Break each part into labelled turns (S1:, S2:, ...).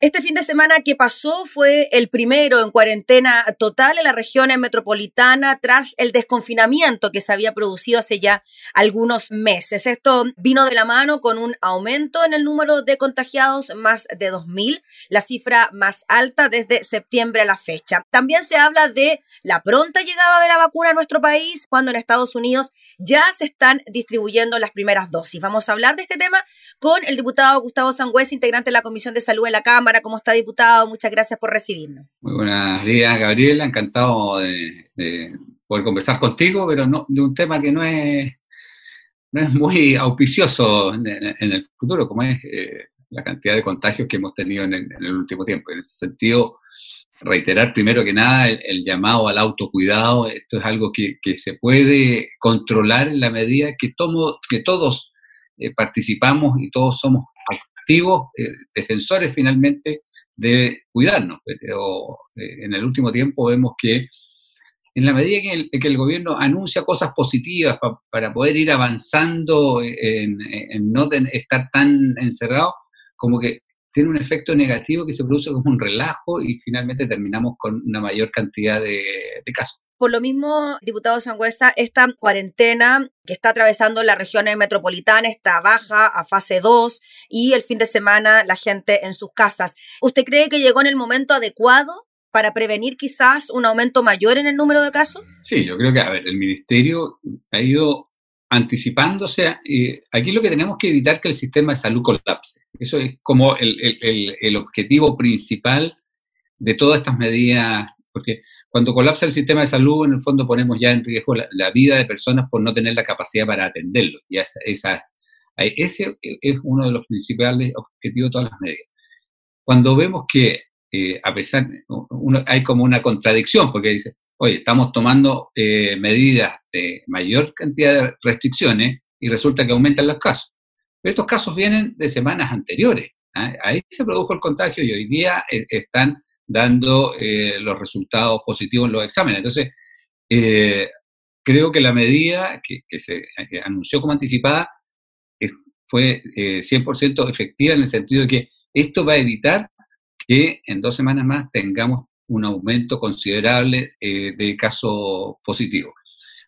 S1: Este fin de semana que pasó fue el primero en cuarentena total en la región metropolitana tras el desconfinamiento que se había producido hace ya algunos meses. Esto vino de la mano con un aumento en el número de contagiados, más de 2.000, la cifra más alta desde septiembre a la fecha. También se habla de la pronta llegada de la vacuna a nuestro país, cuando en Estados Unidos ya se están distribuyendo las primeras dosis. Vamos a hablar de este tema con el diputado Gustavo Sangüez, integrante de la Comisión de Salud en la Cámara ¿cómo está, diputado? Muchas gracias por recibirnos.
S2: Muy buenos días, Gabriela. Encantado de, poder conversar contigo, pero no, de un tema que no es, no es muy auspicioso en, el futuro, como es eh, la cantidad de contagios que hemos tenido en el, último tiempo. En ese sentido, reiterar primero que nada el, llamado al autocuidado. Esto es algo que, se puede controlar en la medida que, tomo, que todos eh, participamos y todos somos eh, defensores finalmente de cuidarnos. Pero eh, en el último tiempo vemos que en la medida que el, que el gobierno anuncia cosas positivas para poder ir avanzando en, no estar tan encerrado, como que tiene un efecto negativo que se produce como un relajo y finalmente terminamos con una mayor cantidad de casos.
S1: Por lo mismo, diputado Sangüesa, esta cuarentena que está atravesando las regiones metropolitanas está baja a fase 2 y el fin de semana la gente en sus casas. ¿Usted cree que llegó en el momento adecuado para prevenir quizás un aumento mayor en el número de casos?
S2: Sí, yo creo que, a ver, el ministerio ha ido anticipándose. Eh, aquí lo que tenemos que evitar es que el sistema de salud colapse. Eso es como el, el, objetivo principal de todas estas medidas, porque cuando colapsa el sistema de salud, en el fondo ponemos ya en riesgo la, vida de personas por no tener la capacidad para atenderlo. Y esa, ese es uno de los principales objetivos de todas las medidas. Cuando vemos que, eh, a pesar, uno, hay como una contradicción, porque dice, oye, estamos tomando eh, medidas de mayor cantidad de restricciones y resulta que aumentan los casos. Pero estos casos vienen de semanas anteriores. ¿ah? Ahí se produjo el contagio y hoy día eh, están dando eh, los resultados positivos en los exámenes. Entonces, eh, creo que la medida que, se eh, anunció como anticipada fue 100% efectiva en el sentido de que esto va a evitar que en dos semanas más tengamos un aumento considerable de casos positivos.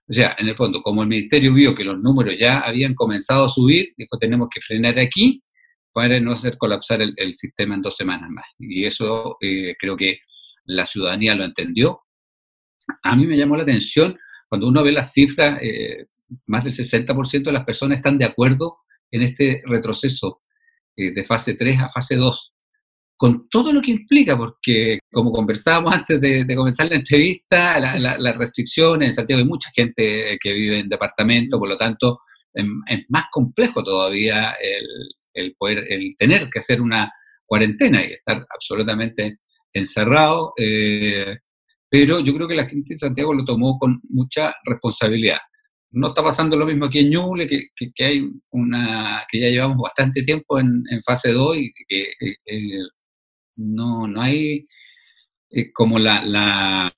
S2: O sea, en el fondo, como el Ministerio vio que los números ya habían comenzado a subir, dijo, tenemos que frenar aquí para no hacer colapsar el, sistema en dos semanas más. Y eso eh, creo que la ciudadanía lo entendió. A mí me llamó la atención cuando uno ve las cifras, eh, más del 60% de las personas están de acuerdo en este retroceso eh, de fase 3 a fase 2, con todo lo que implica, porque como conversábamos antes de, comenzar la entrevista, las restricciones, en Santiago hay mucha gente que vive en departamento, por lo tanto es, es más complejo todavía el, el poder, el tener que hacer una cuarentena y estar absolutamente encerrado, eh, pero yo creo que la gente de Santiago lo tomó con mucha responsabilidad. No está pasando lo mismo aquí en Ñuble, que, hay una, que ya llevamos bastante tiempo en, fase 2 y que eh, eh, no, no hay como la, la,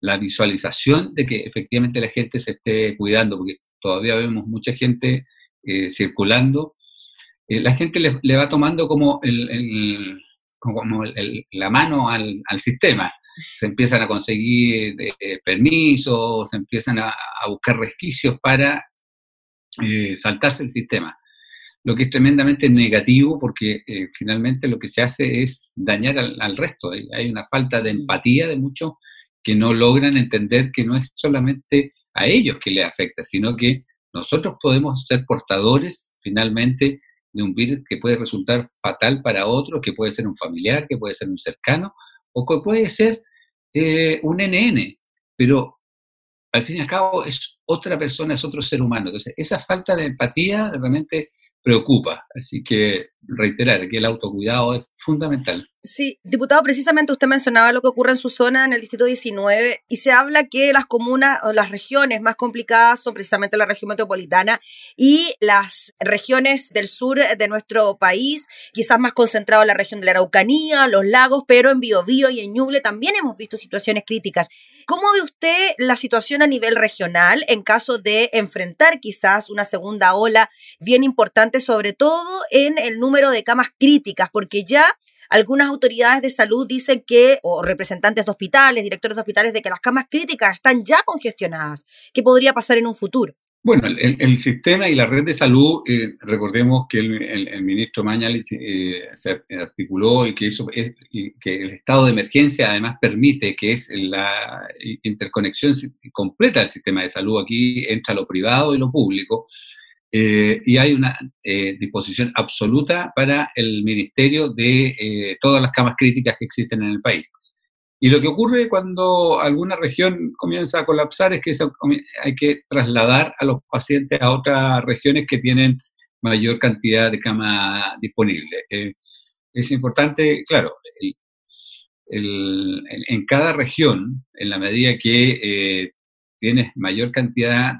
S2: la, visualización de que efectivamente la gente se esté cuidando, porque todavía vemos mucha gente circulando eh, la gente le, va tomando como, el, como la mano al, sistema. Se empiezan a conseguir eh, permisos, se empiezan a, buscar resquicios para eh, saltarse el sistema. Lo que es tremendamente negativo porque finalmente lo que se hace es dañar al, al resto. Hay una falta de empatía de muchos que no logran entender que no es solamente a ellos que les afecta, sino que nosotros podemos ser portadores finalmente de un virus que puede resultar fatal para otro, que puede ser un familiar, que puede ser un cercano, o que puede ser eh, un NN, pero al fin y al cabo es otra persona, es otro ser humano. Entonces, esa falta de empatía realmente preocupa. Así que reiterar que el autocuidado es fundamental.
S1: Sí, diputado, precisamente usted mencionaba lo que ocurre en su zona, en el distrito 19, y se habla que las comunas o las regiones más complicadas son precisamente la región metropolitana y las regiones del sur de nuestro país, quizás más concentrado en la región de la Araucanía, los lagos, pero en Biobío y en Ñuble también hemos visto situaciones críticas. ¿Cómo ve usted la situación a nivel regional en caso de enfrentar quizás una segunda ola bien importante, sobre todo en el número de camas críticas? Porque ya algunas autoridades de salud dicen que, o representantes de hospitales, directores de hospitales, de que las camas críticas están ya congestionadas. ¿Qué podría pasar en un futuro?
S2: Bueno, el, sistema y la red de salud, eh, recordemos que el, ministro Mañalich eh, se articuló y que, eso, que el estado de emergencia además permite que es la interconexión completa del sistema de salud. Aquí entra lo privado y lo público. Eh, y hay una disposición absoluta para el ministerio de todas las camas críticas que existen en el país. Y lo que ocurre cuando alguna región comienza a colapsar es que hay que trasladar a los pacientes a otras regiones que tienen mayor cantidad de cama disponible. Eh, es importante, claro, en cada región, en la medida que eh, tienes mayor cantidad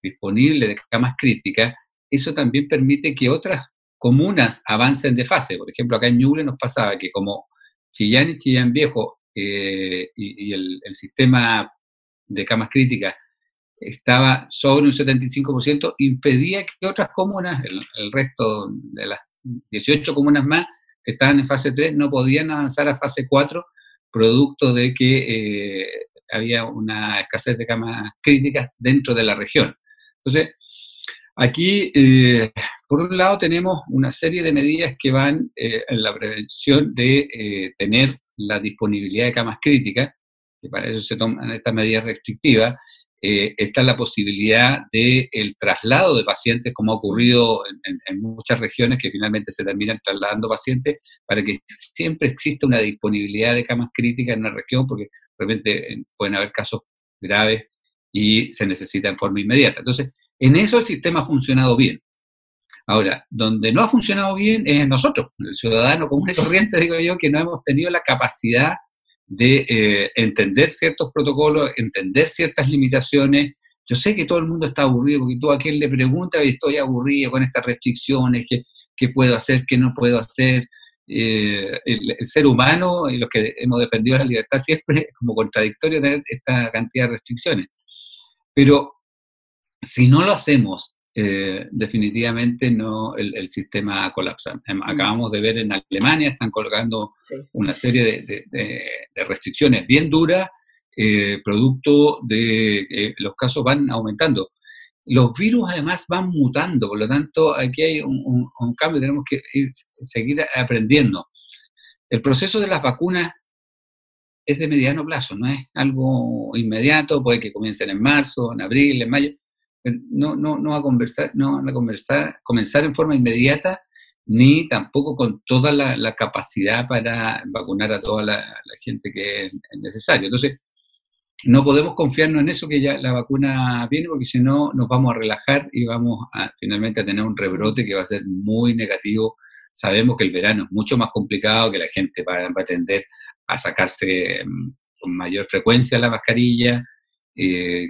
S2: disponible de camas críticas, eso también permite que otras comunas avancen de fase. Por ejemplo, acá en Ñuble nos pasaba que como Chillán y Chillán Viejo eh, y, el, sistema de camas críticas estaba sobre un 75%, impedía que otras comunas, el, resto de las 18 comunas más que estaban en fase 3, no podían avanzar a fase 4, producto de que eh, había una escasez de camas críticas dentro de la región. Entonces, aquí, eh, por un lado, tenemos una serie de medidas que van en la prevención de tener la disponibilidad de camas críticas, que para eso se toman estas medidas restrictivas, eh, está la posibilidad del el traslado de pacientes, como ha ocurrido en, muchas regiones que finalmente se terminan trasladando pacientes, para que siempre exista una disponibilidad de camas críticas en una región, porque realmente pueden haber casos graves y se necesita en forma inmediata. Entonces, en eso el sistema ha funcionado bien. Ahora, donde no ha funcionado bien es nosotros, el ciudadano común y corriente, digo yo, que no hemos tenido la capacidad de eh, entender ciertos protocolos, entender ciertas limitaciones. Yo sé que todo el mundo está aburrido, porque tú a quien le pregunta, estoy aburrido con estas restricciones, qué, puedo hacer, qué no puedo hacer. Eh, el, ser humano y los que hemos defendido la libertad siempre es como contradictorio tener esta cantidad de restricciones. Pero si no lo hacemos eh, definitivamente no el, sistema colapsa. Em, mm. Acabamos de ver en Alemania, están colgando una serie de, restricciones bien duras, eh, producto de que los casos van aumentando. Los virus además van mutando, por lo tanto aquí hay un, cambio, tenemos que seguir aprendiendo. El proceso de las vacunas es de mediano plazo, no es algo inmediato, puede que comiencen en marzo, en abril, en mayo, no, no, no va a conversar, no a conversar, comenzar en forma inmediata, ni tampoco con toda la, capacidad para vacunar a toda la, gente que es, necesario. Entonces, no podemos confiarnos en eso que ya la vacuna viene, porque si no nos vamos a relajar y vamos a finalmente a tener un rebrote que va a ser muy negativo. Sabemos que el verano es mucho más complicado, que la gente va, a tender a sacarse mm, con mayor frecuencia la mascarilla. Eh,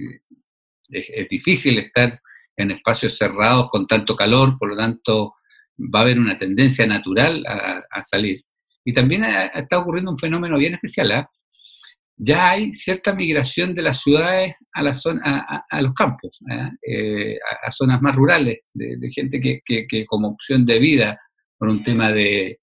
S2: es, difícil estar en espacios cerrados con tanto calor, por lo tanto va a haber una tendencia natural a, salir. Y también está ocurriendo un fenómeno bien especial. ¿ah? Ya hay cierta migración de las ciudades a, la zona, a, los campos, ¿ah? eh, a, zonas más rurales, de, gente que, que, como opción de vida, por un tema de,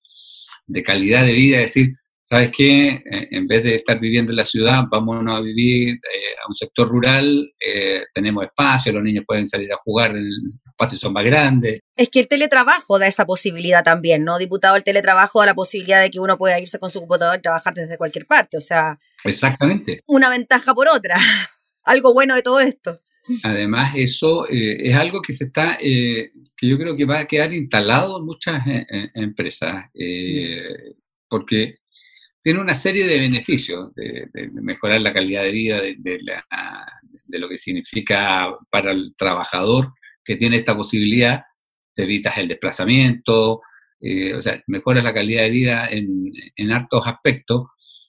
S2: de calidad de vida, es decir, ¿sabes qué? Eh, en vez de estar viviendo en la ciudad, vámonos a vivir eh, a un sector rural, eh, tenemos espacio, los niños pueden salir a jugar, los patios son más grandes.
S1: Es que el teletrabajo da esa posibilidad también, ¿no? Diputado, el teletrabajo da la posibilidad de que uno pueda irse con su computador y trabajar desde cualquier parte, o sea...
S2: Exactamente.
S1: Una ventaja por otra, algo bueno de todo esto.
S2: Además, eso es algo que se está, que yo creo que va a quedar instalado en muchas empresas, porque tiene una serie de beneficios, de, mejorar la calidad de vida, de, lo que significa para el trabajador que tiene esta posibilidad, te evitas el desplazamiento, eh, o sea, mejoras la calidad de vida en, en hartos aspectos,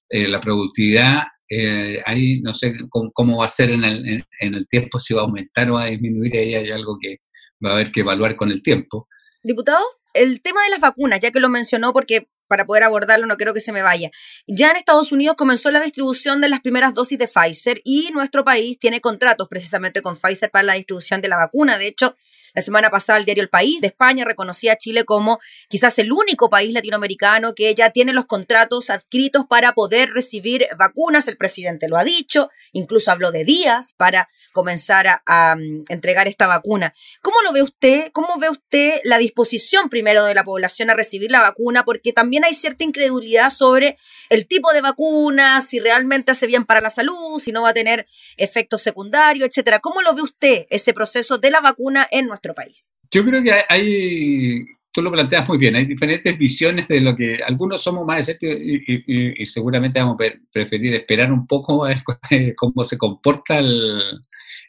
S2: eh, la productividad, eh, ahí no sé cómo, va a ser en el, en el, tiempo, si va a aumentar o va a disminuir, ahí hay algo que va a haber que evaluar con el tiempo.
S1: Diputado, el tema de las vacunas, ya que lo mencionó, porque para poder abordarlo, no quiero que se me vaya. Ya en Estados Unidos comenzó la distribución de las primeras dosis de Pfizer y nuestro país tiene contratos precisamente con Pfizer para la distribución de la vacuna. De hecho, La semana pasada el diario El País de España reconocía a Chile como quizás el único país latinoamericano que ya tiene los contratos adscritos para poder recibir vacunas. El presidente lo ha dicho, incluso habló de días para comenzar a, a mm, entregar esta vacuna. ¿Cómo lo ve usted? ¿Cómo ve usted la disposición primero de la población a recibir la vacuna? Porque también hay cierta incredulidad sobre el tipo de vacuna, si realmente hace bien para la salud, si no va a tener efectos secundarios, etcétera. ¿Cómo lo ve usted ese proceso de la vacuna en país?
S2: Yo creo que hay, tú lo planteas muy bien, hay diferentes visiones de lo que algunos somos más escépticos y, seguramente vamos a preferir esperar un poco a ver cómo se comporta el,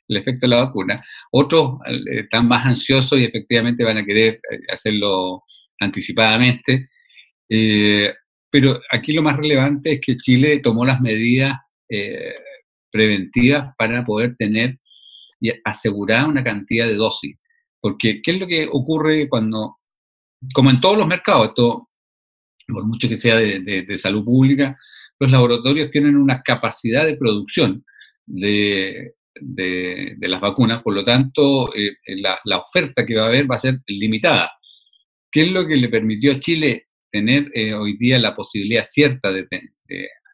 S2: efecto de la vacuna. Otros eh, están más ansiosos y efectivamente van a querer eh, hacerlo anticipadamente. Eh, pero aquí lo más relevante es que Chile tomó las medidas preventivas para poder tener y asegurar una cantidad de dosis. Porque, ¿qué es lo que ocurre cuando, como en todos los mercados, esto, por mucho que sea de, salud pública, los laboratorios tienen una capacidad de producción de, las vacunas, por lo tanto, eh, la, oferta que va a haber va a ser limitada. ¿Qué es lo que le permitió a Chile tener eh, hoy día la posibilidad cierta de,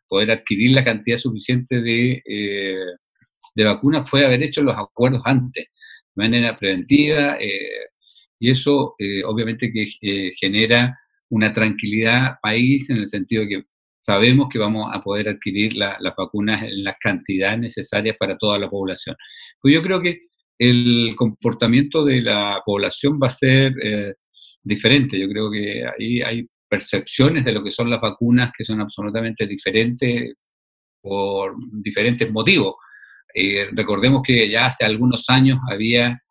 S2: poder adquirir la cantidad suficiente de, eh, de vacunas fue haber hecho los acuerdos antes, manera preventiva, eh, y eso eh, obviamente que eh, genera una tranquilidad país en el sentido que sabemos que vamos a poder adquirir las vacunas en las cantidades necesarias para toda la población. Pues yo creo que el comportamiento de la población va a ser diferente. Yo creo que ahí hay percepciones de lo que son las vacunas que son absolutamente diferentes por diferentes motivos. Eh, recordemos que ya hace algunos años había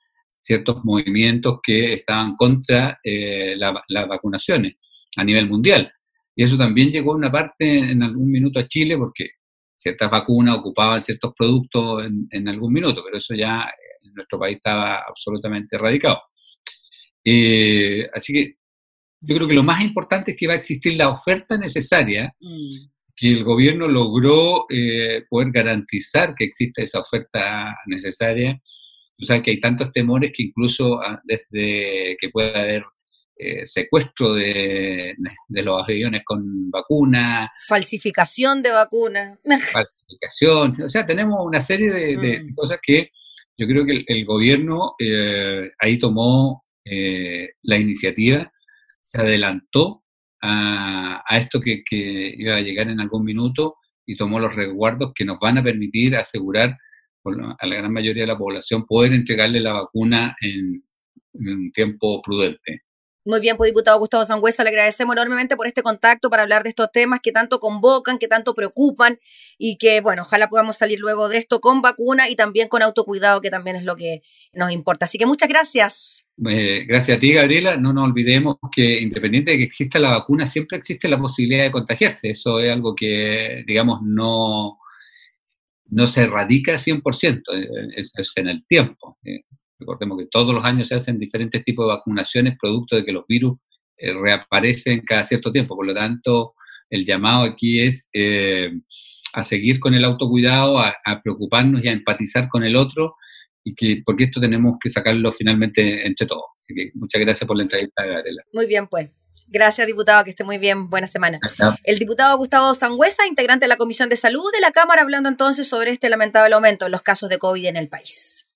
S2: ciertos movimientos que estaban contra eh, las vacunaciones a nivel mundial. Y eso también llegó a una parte en algún minuto a Chile porque ciertas vacunas ocupaban ciertos productos en, algún minuto, pero eso ya en nuestro país estaba absolutamente erradicado. Eh, así que yo creo que lo más importante es que va a existir la oferta necesaria mm que el gobierno logró eh, poder garantizar que exista esa oferta necesaria. O sea, que hay tantos temores que incluso ah, desde que pueda haber eh, secuestro de, los aviones con vacuna.
S1: Falsificación de vacuna.
S2: Falsificación. O sea, tenemos una serie de, mm. cosas que yo creo que el, gobierno eh, ahí tomó la iniciativa, se adelantó a, esto que, iba a llegar en algún minuto y tomó los resguardos que nos van a permitir asegurar a la gran mayoría de la población poder entregarle la vacuna en un tiempo prudente.
S1: Muy bien, pues diputado Gustavo Sangüesa, le agradecemos enormemente por este contacto para hablar de estos temas que tanto convocan, que tanto preocupan y que, bueno, ojalá podamos salir luego de esto con vacuna y también con autocuidado, que también es lo que nos importa. Así que muchas gracias.
S2: Eh, gracias a ti, Gabriela. No nos olvidemos que independiente de que exista la vacuna, siempre existe la posibilidad de contagiarse. Eso es algo que, digamos, no, no se erradica 100%, eh, es, es en el tiempo. Recordemos que todos los años se hacen diferentes tipos de vacunaciones producto de que los virus eh, reaparecen cada cierto tiempo. Por lo tanto, el llamado aquí es eh, a seguir con el autocuidado, a, preocuparnos y a empatizar con el otro, y que porque esto tenemos que sacarlo finalmente entre todos. Así que muchas gracias por la entrevista, Gabriela.
S1: Muy bien, pues. Gracias, diputado, que esté muy bien. Buena semana. El diputado Gustavo Sangüesa, integrante de la Comisión de Salud de la Cámara, hablando entonces sobre este lamentable aumento en los casos de COVID en el país.